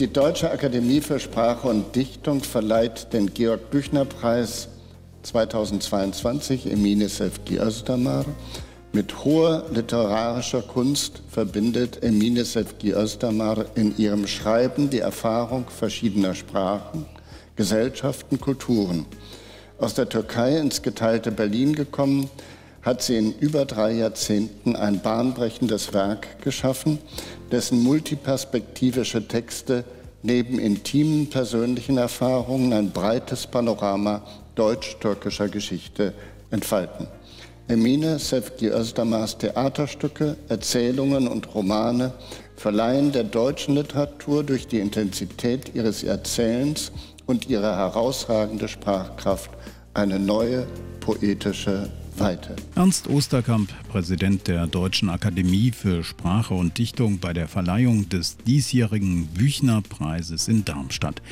Die Deutsche Akademie für Sprache und Dichtung verleiht den Georg Büchner Preis 2022 Emine Sevgi Özdamar. Mit hoher literarischer Kunst verbindet Emine Sevgi Özdamar in ihrem Schreiben die Erfahrung verschiedener Sprachen, Gesellschaften, Kulturen. Aus der Türkei ins geteilte Berlin gekommen, hat sie in über drei Jahrzehnten ein bahnbrechendes Werk geschaffen, dessen multiperspektivische Texte neben intimen persönlichen Erfahrungen ein breites Panorama deutsch-türkischer Geschichte entfalten. Emine Sevgi Özdamars Theaterstücke, Erzählungen und Romane verleihen der deutschen Literatur durch die Intensität ihres Erzählens und ihre herausragende Sprachkraft eine neue poetische Weite. Ernst Osterkamp, Präsident der Deutschen Akademie für Sprache und Dichtung bei der Verleihung des diesjährigen Büchnerpreises in Darmstadt.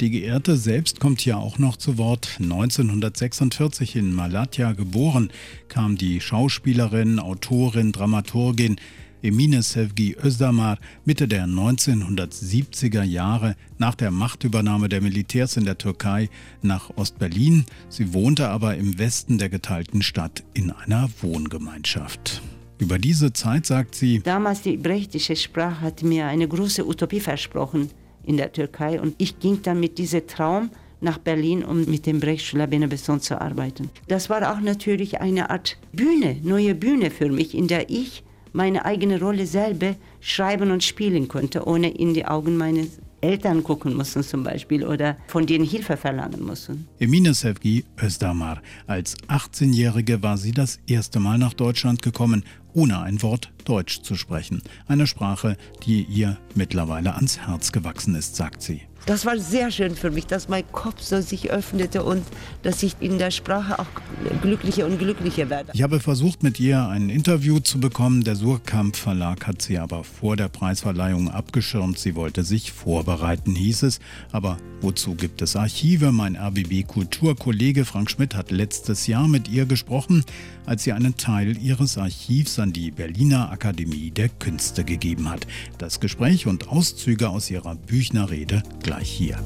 Die Geehrte selbst kommt hier auch noch zu Wort. 1946 in Malatya geboren, kam die Schauspielerin, Autorin, Dramaturgin Emine Sevgi Özdamar Mitte der 1970er Jahre nach der Machtübernahme der Militärs in der Türkei nach Ostberlin. Sie wohnte aber im Westen der geteilten Stadt in einer Wohngemeinschaft. Über diese Zeit sagt sie, Damals die brechtische Sprache hat mir eine große Utopie versprochen in der Türkei und ich ging dann mit diesem Traum nach Berlin, um mit dem Brechtschüler Besson zu arbeiten. Das war auch natürlich eine Art Bühne, neue Bühne für mich, in der ich meine eigene Rolle selber schreiben und spielen konnte, ohne in die Augen meines Eltern gucken mussten zum Beispiel oder von denen Hilfe verlangen mussten. Emine Sevgi Özdamar. Als 18-Jährige war sie das erste Mal nach Deutschland gekommen, ohne ein Wort Deutsch zu sprechen. Eine Sprache, die ihr mittlerweile ans Herz gewachsen ist, sagt sie. Das war sehr schön für mich, dass mein Kopf so sich öffnete und dass ich in der Sprache auch glücklicher und glücklicher werde. Ich habe versucht, mit ihr ein Interview zu bekommen. Der Surkamp Verlag hat sie aber vor der Preisverleihung abgeschirmt. Sie wollte sich vorbereiten, hieß es. Aber wozu gibt es Archive? Mein RBB-Kulturkollege Frank Schmidt hat letztes Jahr mit ihr gesprochen, als sie einen Teil ihres Archivs an die Berliner Akademie der Künste gegeben hat. Das Gespräch und Auszüge aus ihrer Büchnerrede gleich hier.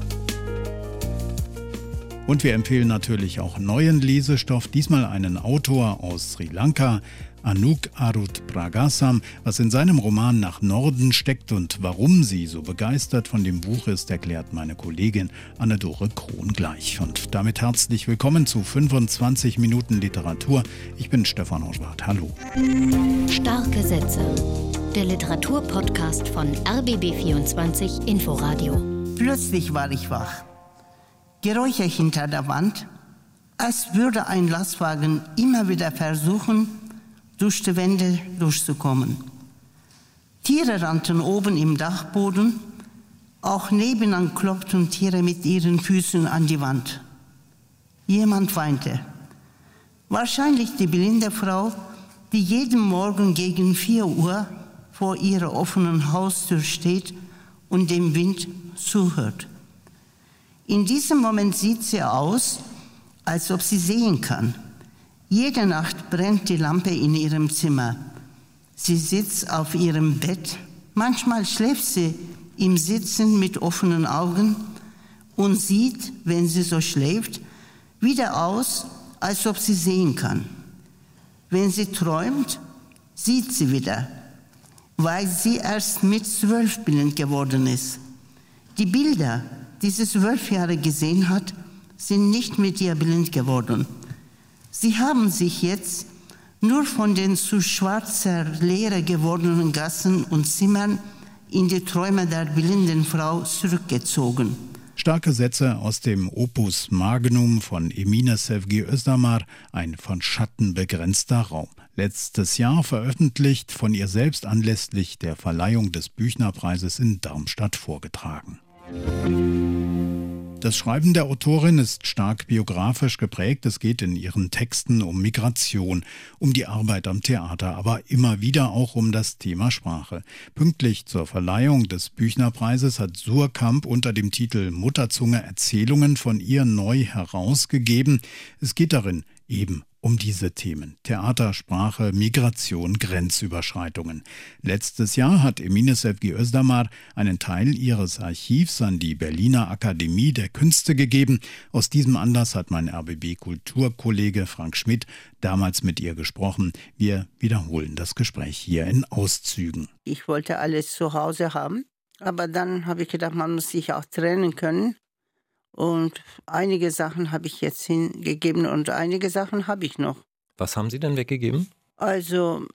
Und wir empfehlen natürlich auch neuen Lesestoff, diesmal einen Autor aus Sri Lanka, Anouk Arut Pragasam. Was in seinem Roman nach Norden steckt und warum sie so begeistert von dem Buch ist, erklärt meine Kollegin Anne-Dore Krohn gleich. Und damit herzlich willkommen zu 25 Minuten Literatur. Ich bin Stefan Horschwart. Hallo. Starke Sätze. Der Literaturpodcast von RBB24 Inforadio. Plötzlich war ich wach. Geräusche hinter der Wand, als würde ein Lastwagen immer wieder versuchen, durch die Wände durchzukommen. Tiere rannten oben im Dachboden, auch nebenan klopften Tiere mit ihren Füßen an die Wand. Jemand weinte. Wahrscheinlich die blinde Frau, die jeden Morgen gegen 4 Uhr vor ihrer offenen Haustür steht und dem Wind zuhört. In diesem Moment sieht sie aus, als ob sie sehen kann. Jede Nacht brennt die Lampe in ihrem Zimmer. Sie sitzt auf ihrem Bett. Manchmal schläft sie im Sitzen mit offenen Augen und sieht, wenn sie so schläft, wieder aus, als ob sie sehen kann. Wenn sie träumt, sieht sie wieder, weil sie erst mit zwölf blind geworden ist. Die Bilder, die sie zwölf Jahre gesehen hat, sind nicht mit ihr blind geworden. Sie haben sich jetzt nur von den zu schwarzer Leere gewordenen Gassen und Zimmern in die Träume der blinden Frau zurückgezogen. Starke Sätze aus dem Opus Magnum von Emine Sevgi Özdamar, ein von Schatten begrenzter Raum. Letztes Jahr veröffentlicht, von ihr selbst anlässlich der Verleihung des Büchnerpreises in Darmstadt vorgetragen. Das Schreiben der Autorin ist stark biografisch geprägt. Es geht in ihren Texten um Migration, um die Arbeit am Theater, aber immer wieder auch um das Thema Sprache. Pünktlich zur Verleihung des Büchnerpreises hat Surkamp unter dem Titel Mutterzunge Erzählungen von ihr neu herausgegeben. Es geht darin eben um diese Themen Theater, Sprache, Migration, Grenzüberschreitungen. Letztes Jahr hat Emine Sevgi Özdamar einen Teil ihres Archivs an die Berliner Akademie der Künste gegeben. Aus diesem Anlass hat mein RBB-Kulturkollege Frank Schmidt damals mit ihr gesprochen. Wir wiederholen das Gespräch hier in Auszügen. Ich wollte alles zu Hause haben, aber dann habe ich gedacht, man muss sich auch trennen können. Und einige Sachen habe ich jetzt hingegeben und einige Sachen habe ich noch. Was haben Sie denn weggegeben? Also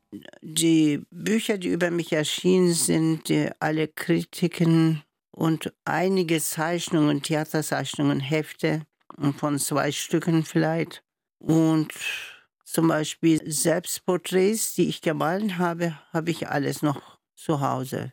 die Bücher, die über mich erschienen sind, die, alle Kritiken und einige Zeichnungen, Theaterzeichnungen, Hefte von zwei Stücken vielleicht. Und zum Beispiel Selbstporträts, die ich gemalt habe, habe ich alles noch zu Hause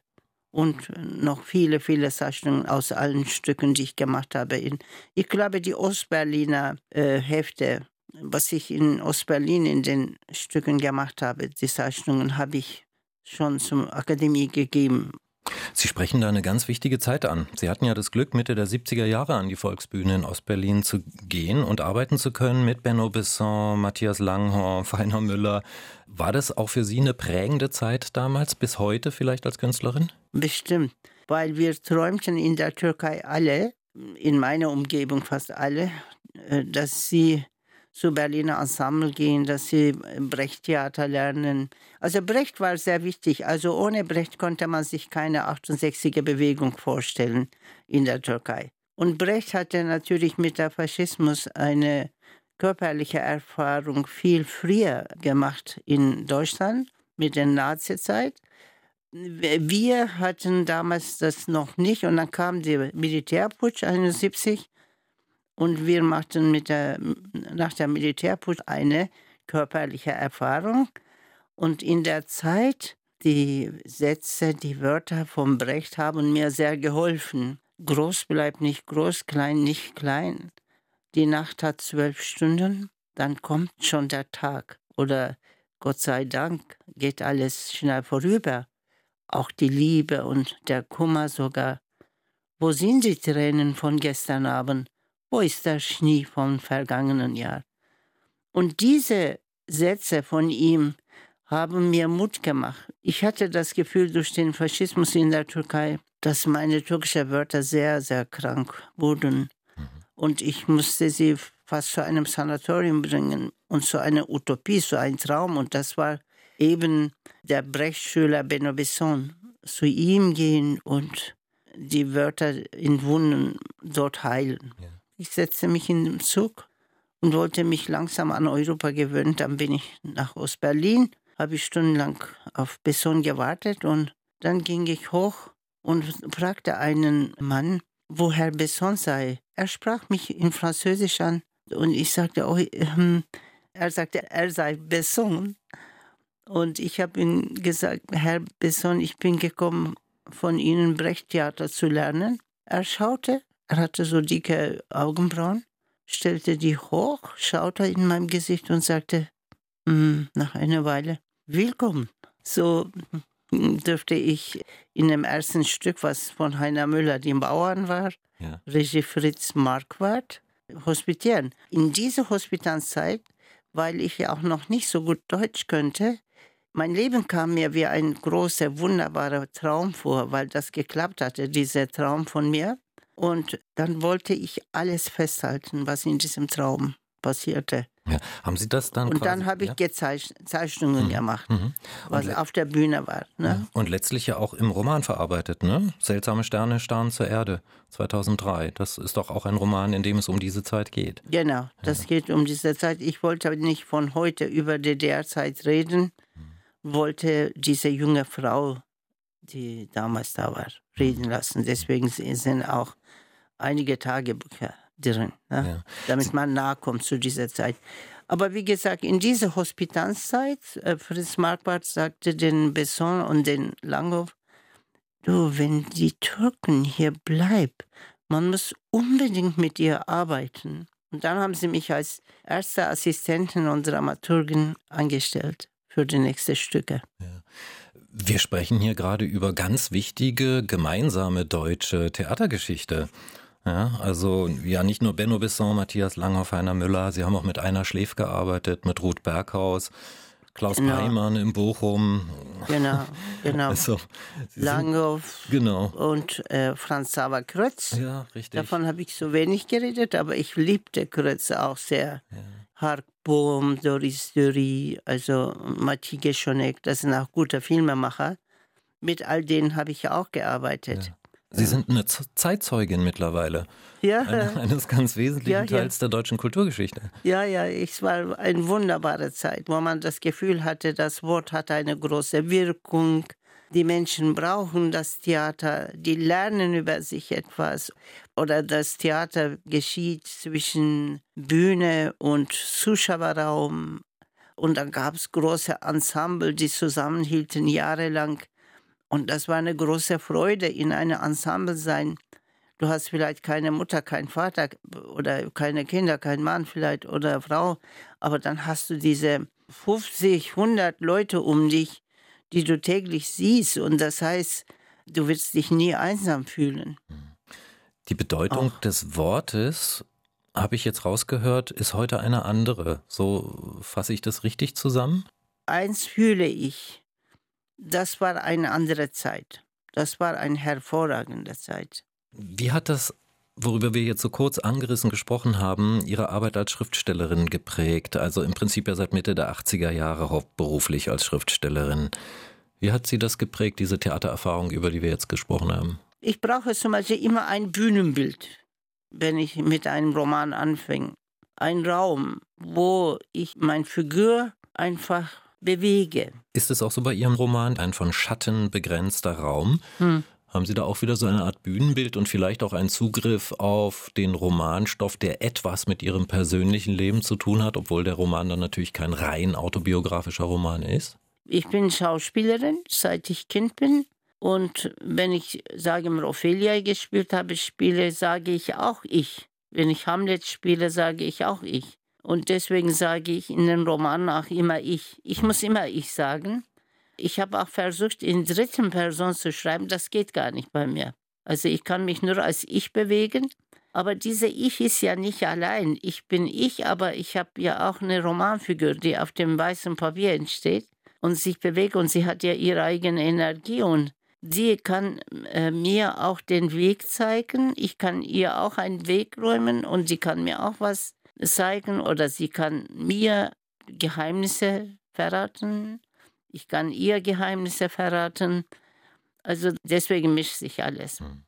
und noch viele, viele Zeichnungen aus allen Stücken, die ich gemacht habe. In, ich glaube, die Ostberliner äh, Hefte, was ich in Ostberlin in den Stücken gemacht habe, die Zeichnungen habe ich schon zur Akademie gegeben. Sie sprechen da eine ganz wichtige Zeit an. Sie hatten ja das Glück, Mitte der 70er Jahre an die Volksbühne in Ostberlin zu gehen und arbeiten zu können mit Benno Besson, Matthias Langhorn, Feiner Müller. War das auch für Sie eine prägende Zeit damals, bis heute vielleicht als Künstlerin? Bestimmt, weil wir träumten in der Türkei alle, in meiner Umgebung fast alle, äh, dass sie zu Berliner Ensemble gehen, dass sie Brecht-Theater lernen. Also Brecht war sehr wichtig. Also ohne Brecht konnte man sich keine 68er Bewegung vorstellen in der Türkei. Und Brecht hatte natürlich mit der Faschismus eine körperliche Erfahrung viel früher gemacht in Deutschland mit der Nazizeit. Wir hatten damals das noch nicht und dann kam der Militärputsch 71 und wir machten mit der, nach der Militärputsch eine körperliche Erfahrung. Und in der Zeit, die Sätze, die Wörter vom Brecht haben mir sehr geholfen. Groß bleibt nicht groß, klein nicht klein. Die Nacht hat zwölf Stunden, dann kommt schon der Tag. Oder Gott sei Dank geht alles schnell vorüber. Auch die Liebe und der Kummer sogar. Wo sind die Tränen von gestern Abend? Wo ist der Schnee vom vergangenen Jahr? Und diese Sätze von ihm haben mir Mut gemacht. Ich hatte das Gefühl durch den Faschismus in der Türkei, dass meine türkischen Wörter sehr, sehr krank wurden. Mhm. Und ich musste sie fast zu einem Sanatorium bringen und zu einer Utopie, zu einem Traum. Und das war eben der Brechtschüler Benno Besson. Zu ihm gehen und die Wörter in Wunden dort heilen. Ja. Ich setzte mich in den Zug und wollte mich langsam an Europa gewöhnen. Dann bin ich nach Ostberlin, habe ich stundenlang auf Besson gewartet und dann ging ich hoch und fragte einen Mann, wo Herr Besson sei. Er sprach mich in Französisch an und ich sagte, oh, ähm, er sagte, er sei Besson. Und ich habe ihm gesagt, Herr Besson, ich bin gekommen, von Ihnen Brecht-Theater zu lernen. Er schaute er hatte so dicke Augenbrauen, stellte die hoch, schaute in mein Gesicht und sagte, mm, nach einer Weile, willkommen. So dürfte ich in dem ersten Stück, was von Heiner Müller, dem Bauern war, ja. Regie Fritz Marquardt, hospitieren. In dieser Hospitanzeit, weil ich ja auch noch nicht so gut Deutsch könnte, mein Leben kam mir wie ein großer, wunderbarer Traum vor, weil das geklappt hatte, dieser Traum von mir. Und dann wollte ich alles festhalten, was in diesem Traum passierte. Ja. Haben Sie das dann? Und dann habe ich ja? Zeichnungen mhm. gemacht, mhm. was auf der Bühne war. Ne? Ja. Und letztlich ja auch im Roman verarbeitet, ne? Seltsame Sterne starren zur Erde, 2003. Das ist doch auch ein Roman, in dem es um diese Zeit geht. Genau, das geht um diese Zeit. Ich wollte nicht von heute über DDR-Zeit reden, mhm. wollte diese junge Frau, die damals da war, reden lassen. Deswegen sind auch einige Tagebücher drin, ne? ja. damit man nahe kommt zu dieser Zeit. Aber wie gesagt, in dieser Hospitanzzeit, äh, Fritz Marquardt sagte den Besson und den Langhoff, du, wenn die Türken hier bleiben, man muss unbedingt mit ihr arbeiten. Und dann haben sie mich als erste Assistentin und Dramaturgin angestellt für die nächsten Stücke. Ja. Wir sprechen hier gerade über ganz wichtige gemeinsame deutsche Theatergeschichte. Ja, also ja, nicht nur Benno Bisson, Matthias Langhoff, Heiner Müller, Sie haben auch mit Einer Schläf gearbeitet, mit Ruth Berghaus. Klaus genau. Peimann in Bochum. Genau, genau. Also, Langhoff genau. und äh, Franz Xaver Krötz. Ja, richtig. Davon habe ich so wenig geredet, aber ich liebte Krötz auch sehr. Ja. Hark Bohm, Doris Dury, also Matthias Geschonek, das sind auch gute Filmemacher. Mit all denen habe ich ja auch gearbeitet. Ja. Sie sind eine Zeitzeugin mittlerweile. Ja. Eine, eines ganz wesentlichen ja, Teils ja. der deutschen Kulturgeschichte. Ja, ja, es war eine wunderbare Zeit, wo man das Gefühl hatte, das Wort hat eine große Wirkung. Die Menschen brauchen das Theater, die lernen über sich etwas. Oder das Theater geschieht zwischen Bühne und Zuschauerraum. Und dann gab es große Ensemble, die zusammenhielten jahrelang. Und das war eine große Freude, in einem Ensemble sein. Du hast vielleicht keine Mutter, keinen Vater oder keine Kinder, keinen Mann vielleicht oder Frau, aber dann hast du diese 50, 100 Leute um dich, die du täglich siehst. Und das heißt, du wirst dich nie einsam fühlen. Die Bedeutung Auch. des Wortes, habe ich jetzt rausgehört, ist heute eine andere. So fasse ich das richtig zusammen? Eins fühle ich. Das war eine andere Zeit. Das war eine hervorragende Zeit. Wie hat das, worüber wir jetzt so kurz angerissen gesprochen haben, Ihre Arbeit als Schriftstellerin geprägt? Also im Prinzip ja seit Mitte der 80er Jahre hauptberuflich als Schriftstellerin. Wie hat Sie das geprägt, diese Theatererfahrung, über die wir jetzt gesprochen haben? Ich brauche zum Beispiel immer ein Bühnenbild, wenn ich mit einem Roman anfange. Ein Raum, wo ich meine Figur einfach bewege. Ist es auch so bei Ihrem Roman, ein von Schatten begrenzter Raum? Hm. Haben Sie da auch wieder so eine Art Bühnenbild und vielleicht auch einen Zugriff auf den Romanstoff, der etwas mit Ihrem persönlichen Leben zu tun hat, obwohl der Roman dann natürlich kein rein autobiografischer Roman ist? Ich bin Schauspielerin, seit ich Kind bin. Und wenn ich, sage mal, Ophelia gespielt habe, spiele, sage ich auch ich. Wenn ich Hamlet spiele, sage ich auch ich. Und deswegen sage ich in den Romanen auch immer ich. Ich muss immer ich sagen. Ich habe auch versucht, in dritten Person zu schreiben. Das geht gar nicht bei mir. Also ich kann mich nur als ich bewegen. Aber diese Ich ist ja nicht allein. Ich bin ich, aber ich habe ja auch eine Romanfigur, die auf dem weißen Papier entsteht und sich bewegt und sie hat ja ihre eigene Energie und sie kann äh, mir auch den Weg zeigen. Ich kann ihr auch einen Weg räumen und sie kann mir auch was zeigen oder sie kann mir Geheimnisse verraten. Ich kann ihr Geheimnisse verraten. Also deswegen mischt sich alles. Hm.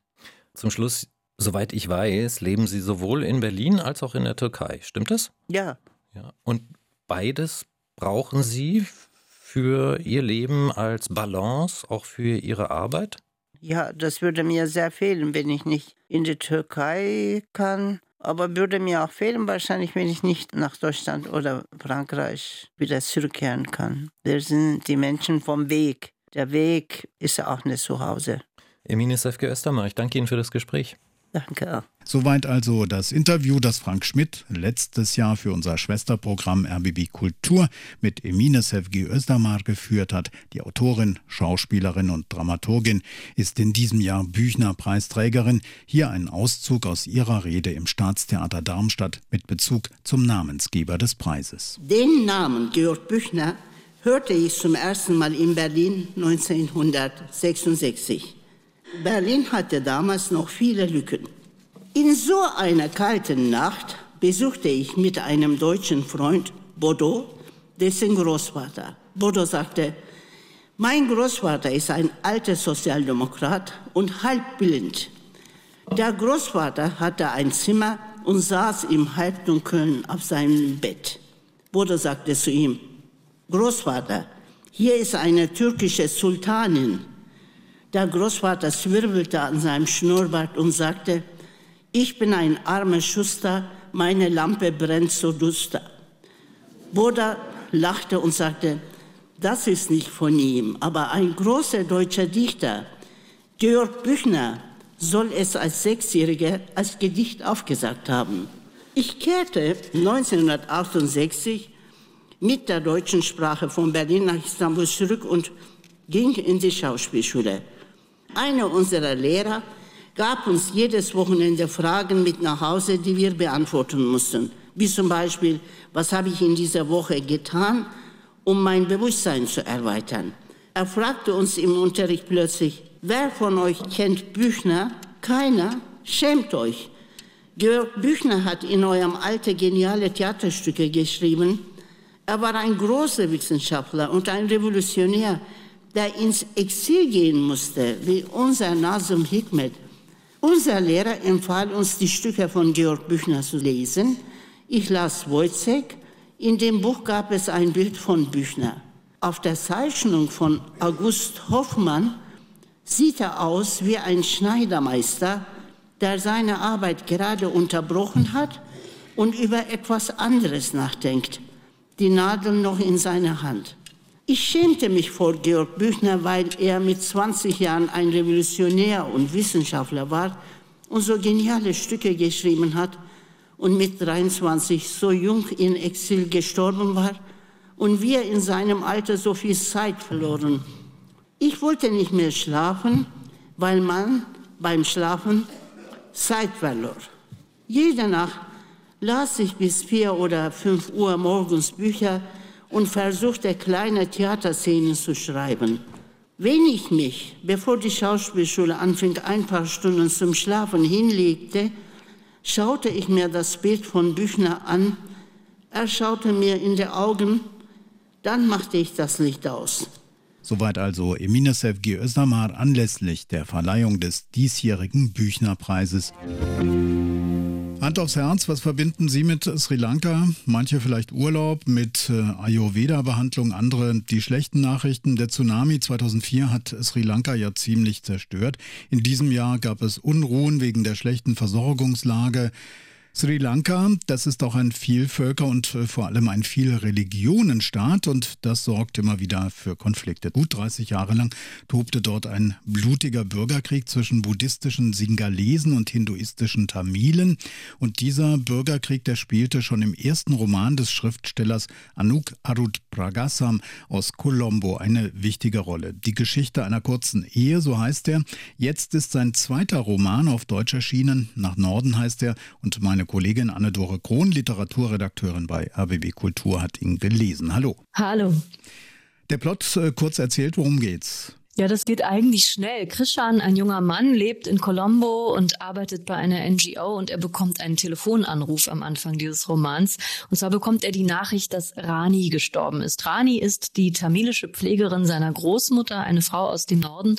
Zum Schluss, soweit ich weiß, leben Sie sowohl in Berlin als auch in der Türkei. Stimmt das? Ja. ja. Und beides brauchen Sie für Ihr Leben als Balance, auch für Ihre Arbeit? Ja, das würde mir sehr fehlen, wenn ich nicht in die Türkei kann aber würde mir auch fehlen, wahrscheinlich, wenn ich nicht nach Deutschland oder Frankreich wieder zurückkehren kann. Wir sind die Menschen vom Weg. Der Weg ist auch nicht zu Hause. Emine Sefke Östermar, ich danke Ihnen für das Gespräch. Danke. Soweit also das Interview, das Frank Schmidt letztes Jahr für unser Schwesterprogramm RBB Kultur mit Emine Sevgi Özdamar geführt hat. Die Autorin, Schauspielerin und Dramaturgin ist in diesem Jahr Büchner-Preisträgerin. Hier ein Auszug aus ihrer Rede im Staatstheater Darmstadt mit Bezug zum Namensgeber des Preises. Den Namen Georg Büchner hörte ich zum ersten Mal in Berlin 1966. Berlin hatte damals noch viele Lücken. In so einer kalten Nacht besuchte ich mit einem deutschen Freund Bodo, dessen Großvater. Bodo sagte, mein Großvater ist ein alter Sozialdemokrat und halb blind. Der Großvater hatte ein Zimmer und saß im Halbdunkeln auf seinem Bett. Bodo sagte zu ihm, Großvater, hier ist eine türkische Sultanin, der Großvater zwirbelte an seinem Schnurrbart und sagte, ich bin ein armer Schuster, meine Lampe brennt so duster. Boda lachte und sagte, das ist nicht von ihm, aber ein großer deutscher Dichter, Georg Büchner, soll es als Sechsjähriger als Gedicht aufgesagt haben. Ich kehrte 1968 mit der deutschen Sprache von Berlin nach Istanbul zurück und ging in die Schauspielschule. Einer unserer Lehrer gab uns jedes Wochenende Fragen mit nach Hause, die wir beantworten mussten. Wie zum Beispiel, was habe ich in dieser Woche getan, um mein Bewusstsein zu erweitern. Er fragte uns im Unterricht plötzlich, wer von euch kennt Büchner? Keiner? Schämt euch. Georg Büchner hat in eurem Alter geniale Theaterstücke geschrieben. Er war ein großer Wissenschaftler und ein Revolutionär, der ins Exil gehen musste, wie unser Nasum Hikmet. Unser Lehrer empfahl uns, die Stücke von Georg Büchner zu lesen. Ich las Wojciech. In dem Buch gab es ein Bild von Büchner. Auf der Zeichnung von August Hoffmann sieht er aus wie ein Schneidermeister, der seine Arbeit gerade unterbrochen hat und über etwas anderes nachdenkt, die Nadel noch in seiner Hand. Ich schämte mich vor Georg Büchner, weil er mit 20 Jahren ein Revolutionär und Wissenschaftler war und so geniale Stücke geschrieben hat und mit 23 so jung in Exil gestorben war und wir in seinem Alter so viel Zeit verloren. Ich wollte nicht mehr schlafen, weil man beim Schlafen Zeit verlor. Jede Nacht las ich bis vier oder fünf Uhr morgens Bücher, und versuchte, kleine Theaterszenen zu schreiben. Wenn ich mich, bevor die Schauspielschule anfing, ein paar Stunden zum Schlafen hinlegte, schaute ich mir das Bild von Büchner an. Er schaute mir in die Augen, dann machte ich das Licht aus. Soweit also Emine Sevgi Özdamar anlässlich der Verleihung des diesjährigen Büchnerpreises. Hand aufs Herz, was verbinden Sie mit Sri Lanka? Manche vielleicht Urlaub mit äh, Ayurveda-Behandlung, andere die schlechten Nachrichten. Der Tsunami 2004 hat Sri Lanka ja ziemlich zerstört. In diesem Jahr gab es Unruhen wegen der schlechten Versorgungslage. Sri Lanka, das ist auch ein Vielvölker- und äh, vor allem ein Vielreligionenstaat und das sorgt immer wieder für Konflikte. Gut 30 Jahre lang tobte dort ein blutiger Bürgerkrieg zwischen buddhistischen Singalesen und hinduistischen Tamilen und dieser Bürgerkrieg, der spielte schon im ersten Roman des Schriftstellers Anouk Arut-Pragasam aus Colombo eine wichtige Rolle. Die Geschichte einer kurzen Ehe, so heißt er. Jetzt ist sein zweiter Roman auf Deutsch erschienen. Nach Norden heißt er und meine meine Kollegin Anne-Dore Krohn, Literaturredakteurin bei RBB Kultur, hat ihn gelesen. Hallo. Hallo. Der Plot äh, kurz erzählt, worum geht's? Ja, das geht eigentlich schnell. Krishan, ein junger Mann, lebt in Colombo und arbeitet bei einer NGO und er bekommt einen Telefonanruf am Anfang dieses Romans. Und zwar bekommt er die Nachricht, dass Rani gestorben ist. Rani ist die tamilische Pflegerin seiner Großmutter, eine Frau aus dem Norden.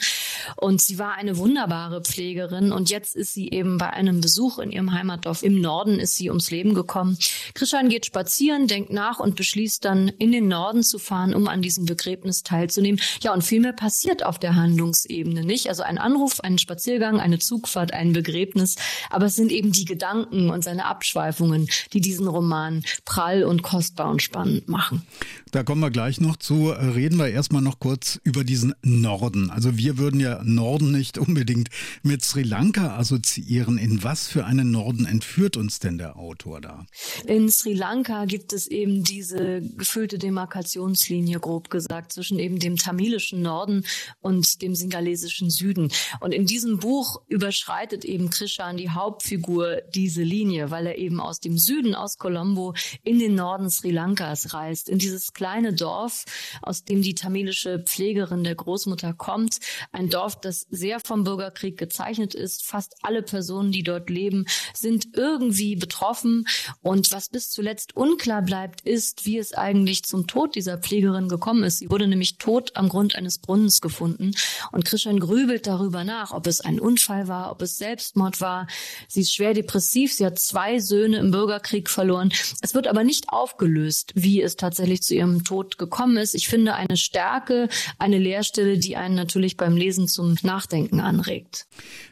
Und sie war eine wunderbare Pflegerin und jetzt ist sie eben bei einem Besuch in ihrem Heimatdorf im Norden ist sie ums Leben gekommen. Krishan geht spazieren, denkt nach und beschließt dann in den Norden zu fahren, um an diesem Begräbnis teilzunehmen. Ja, und viel mehr passiert auf der Handlungsebene nicht. Also ein Anruf, ein Spaziergang, eine Zugfahrt, ein Begräbnis. Aber es sind eben die Gedanken und seine Abschweifungen, die diesen Roman prall und kostbar und spannend machen. Da kommen wir gleich noch zu. Reden wir erstmal noch kurz über diesen Norden. Also wir würden ja Norden nicht unbedingt mit Sri Lanka assoziieren. In was für einen Norden entführt uns denn der Autor da? In Sri Lanka gibt es eben diese gefüllte Demarkationslinie, grob gesagt, zwischen eben dem tamilischen Norden und dem singalesischen Süden. Und in diesem Buch überschreitet eben Krishan, die Hauptfigur, diese Linie, weil er eben aus dem Süden, aus Colombo, in den Norden Sri Lankas reist, in dieses kleine Dorf, aus dem die tamilische Pflegerin der Großmutter kommt. Ein Dorf, das sehr vom Bürgerkrieg gezeichnet ist. Fast alle Personen, die dort leben, sind irgendwie betroffen. Und was bis zuletzt unklar bleibt, ist, wie es eigentlich zum Tod dieser Pflegerin gekommen ist. Sie wurde nämlich tot am Grund eines Brunnens gefunden. Und Christian grübelt darüber nach, ob es ein Unfall war, ob es Selbstmord war. Sie ist schwer depressiv. Sie hat zwei Söhne im Bürgerkrieg verloren. Es wird aber nicht aufgelöst, wie es tatsächlich zu ihrem Tod gekommen ist. Ich finde eine Stärke, eine Leerstelle, die einen natürlich beim Lesen zum Nachdenken anregt.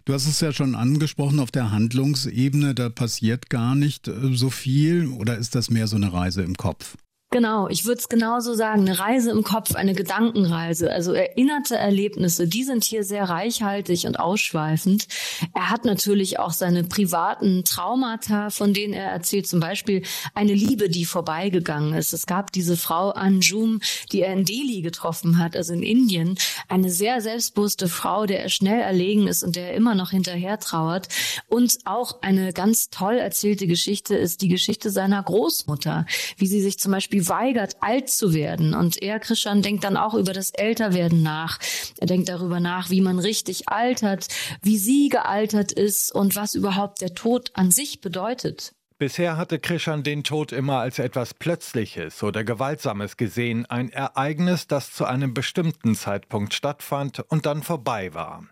Du hast es ja schon angesprochen, auf der Handlungsebene, da passiert gar nicht äh, so viel oder ist das mehr so eine Reise im Kopf? Genau, ich würde es genauso sagen. Eine Reise im Kopf, eine Gedankenreise. Also erinnerte Erlebnisse, die sind hier sehr reichhaltig und ausschweifend. Er hat natürlich auch seine privaten Traumata, von denen er erzählt. Zum Beispiel eine Liebe, die vorbeigegangen ist. Es gab diese Frau Anjum, die er in Delhi getroffen hat, also in Indien. Eine sehr selbstbewusste Frau, der er schnell erlegen ist und der er immer noch hinterher trauert. Und auch eine ganz toll erzählte Geschichte ist die Geschichte seiner Großmutter, wie sie sich zum Beispiel weigert, alt zu werden. Und er, Christian, denkt dann auch über das Älterwerden nach. Er denkt darüber nach, wie man richtig altert, wie sie gealtert ist und was überhaupt der Tod an sich bedeutet. Bisher hatte Krishan den Tod immer als etwas Plötzliches oder Gewaltsames gesehen, ein Ereignis, das zu einem bestimmten Zeitpunkt stattfand und dann vorbei war.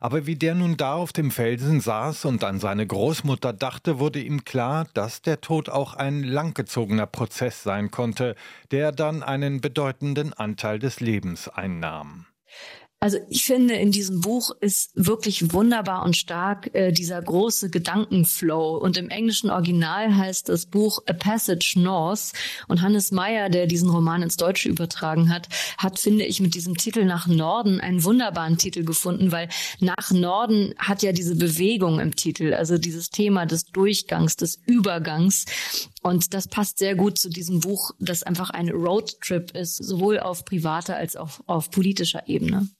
Aber wie der nun da auf dem Felsen saß und an seine Großmutter dachte, wurde ihm klar, dass der Tod auch ein langgezogener Prozess sein konnte, der dann einen bedeutenden Anteil des Lebens einnahm. Also ich finde, in diesem Buch ist wirklich wunderbar und stark äh, dieser große Gedankenflow. Und im englischen Original heißt das Buch A Passage North. Und Hannes Meyer, der diesen Roman ins Deutsche übertragen hat, hat, finde ich, mit diesem Titel nach Norden einen wunderbaren Titel gefunden, weil nach Norden hat ja diese Bewegung im Titel, also dieses Thema des Durchgangs, des Übergangs. Und das passt sehr gut zu diesem Buch, das einfach ein Roadtrip ist, sowohl auf privater als auch auf politischer Ebene.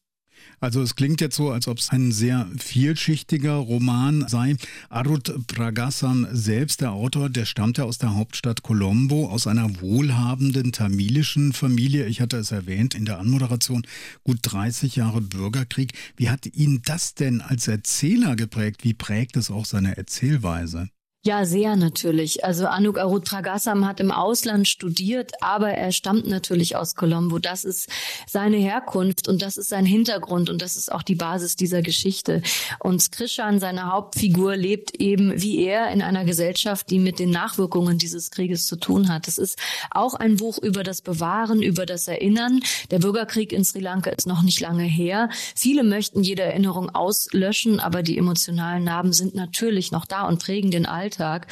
Also es klingt jetzt so, als ob es ein sehr vielschichtiger Roman sei. Arut Pragasam selbst, der Autor, der stammt ja aus der Hauptstadt Colombo, aus einer wohlhabenden tamilischen Familie. Ich hatte es erwähnt in der Anmoderation, gut 30 Jahre Bürgerkrieg. Wie hat ihn das denn als Erzähler geprägt? Wie prägt es auch seine Erzählweise? Ja, sehr natürlich. Also Anuk Arutragasam hat im Ausland studiert, aber er stammt natürlich aus Colombo. Das ist seine Herkunft und das ist sein Hintergrund und das ist auch die Basis dieser Geschichte. Und Krishan, seine Hauptfigur, lebt eben wie er in einer Gesellschaft, die mit den Nachwirkungen dieses Krieges zu tun hat. Es ist auch ein Buch über das Bewahren, über das Erinnern. Der Bürgerkrieg in Sri Lanka ist noch nicht lange her. Viele möchten jede Erinnerung auslöschen, aber die emotionalen Narben sind natürlich noch da und prägen den Alltag. Alltag.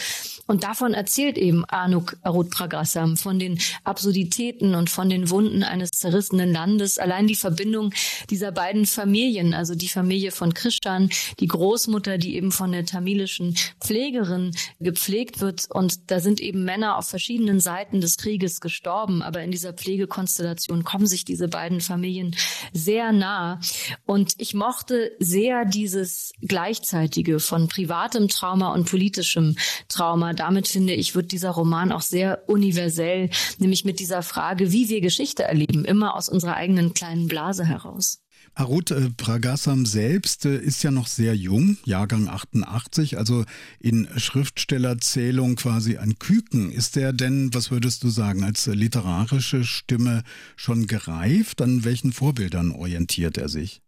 Und davon erzählt eben Anuk Arutpragasam von den Absurditäten und von den Wunden eines zerrissenen Landes. Allein die Verbindung dieser beiden Familien, also die Familie von Krishan, die Großmutter, die eben von der tamilischen Pflegerin gepflegt wird. Und da sind eben Männer auf verschiedenen Seiten des Krieges gestorben. Aber in dieser Pflegekonstellation kommen sich diese beiden Familien sehr nah. Und ich mochte sehr dieses Gleichzeitige von privatem Trauma und politischem Trauma. Damit finde ich, wird dieser Roman auch sehr universell, nämlich mit dieser Frage, wie wir Geschichte erleben, immer aus unserer eigenen kleinen Blase heraus. Harut äh, Pragasam selbst äh, ist ja noch sehr jung, Jahrgang 88, also in Schriftstellerzählung quasi ein Küken. Ist er denn, was würdest du sagen, als literarische Stimme schon gereift? An welchen Vorbildern orientiert er sich?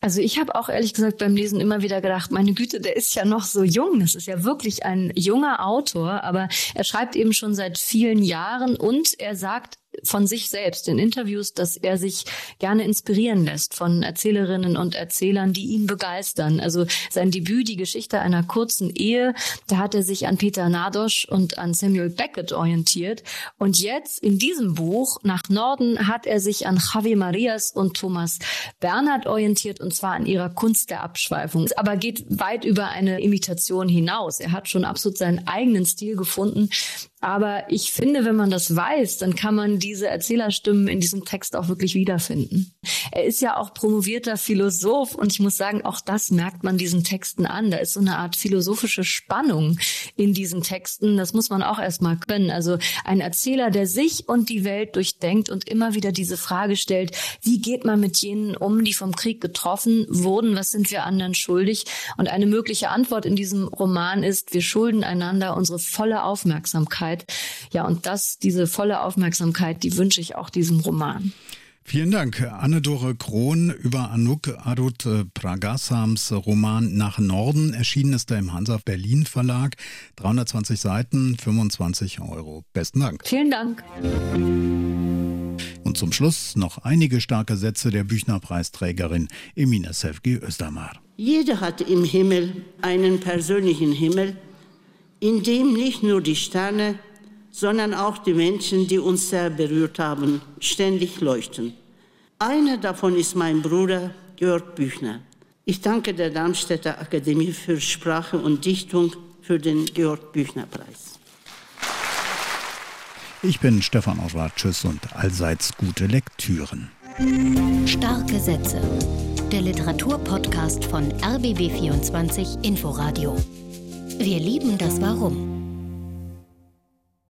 Also ich habe auch ehrlich gesagt beim Lesen immer wieder gedacht, meine Güte, der ist ja noch so jung. Das ist ja wirklich ein junger Autor, aber er schreibt eben schon seit vielen Jahren und er sagt von sich selbst in Interviews, dass er sich gerne inspirieren lässt von Erzählerinnen und Erzählern, die ihn begeistern. Also sein Debüt, die Geschichte einer kurzen Ehe, da hat er sich an Peter Nadosch und an Samuel Beckett orientiert. Und jetzt in diesem Buch, nach Norden, hat er sich an Javi Marias und Thomas Bernhard orientiert und zwar an ihrer Kunst der Abschweifung. Aber geht weit über eine Imitation hinaus. Er hat schon absolut seinen eigenen Stil gefunden, aber ich finde, wenn man das weiß, dann kann man diese Erzählerstimmen in diesem Text auch wirklich wiederfinden. Er ist ja auch promovierter Philosoph und ich muss sagen, auch das merkt man diesen Texten an. Da ist so eine Art philosophische Spannung in diesen Texten. Das muss man auch erstmal können. Also ein Erzähler, der sich und die Welt durchdenkt und immer wieder diese Frage stellt, wie geht man mit jenen um, die vom Krieg getroffen wurden? Was sind wir anderen schuldig? Und eine mögliche Antwort in diesem Roman ist, wir schulden einander unsere volle Aufmerksamkeit. Ja, und das, diese volle Aufmerksamkeit, die wünsche ich auch diesem Roman. Vielen Dank. Anne-Dore Krohn über Anuk Arut Pragasams Roman Nach Norden. Erschienen ist er im Hansa Berlin Verlag. 320 Seiten, 25 Euro. Besten Dank. Vielen Dank. Und zum Schluss noch einige starke Sätze der Büchnerpreisträgerin Emina Sevgi Östermar. Jeder hat im Himmel einen persönlichen Himmel, in dem nicht nur die Sterne, sondern auch die Menschen, die uns sehr berührt haben, ständig leuchten. Einer davon ist mein Bruder Georg Büchner. Ich danke der Darmstädter Akademie für Sprache und Dichtung für den Georg Büchner Preis. Ich bin Stefan Oswald. Tschüss und allseits gute Lektüren. Starke Sätze. Der Literaturpodcast von RBB24 Inforadio. Wir lieben das Warum.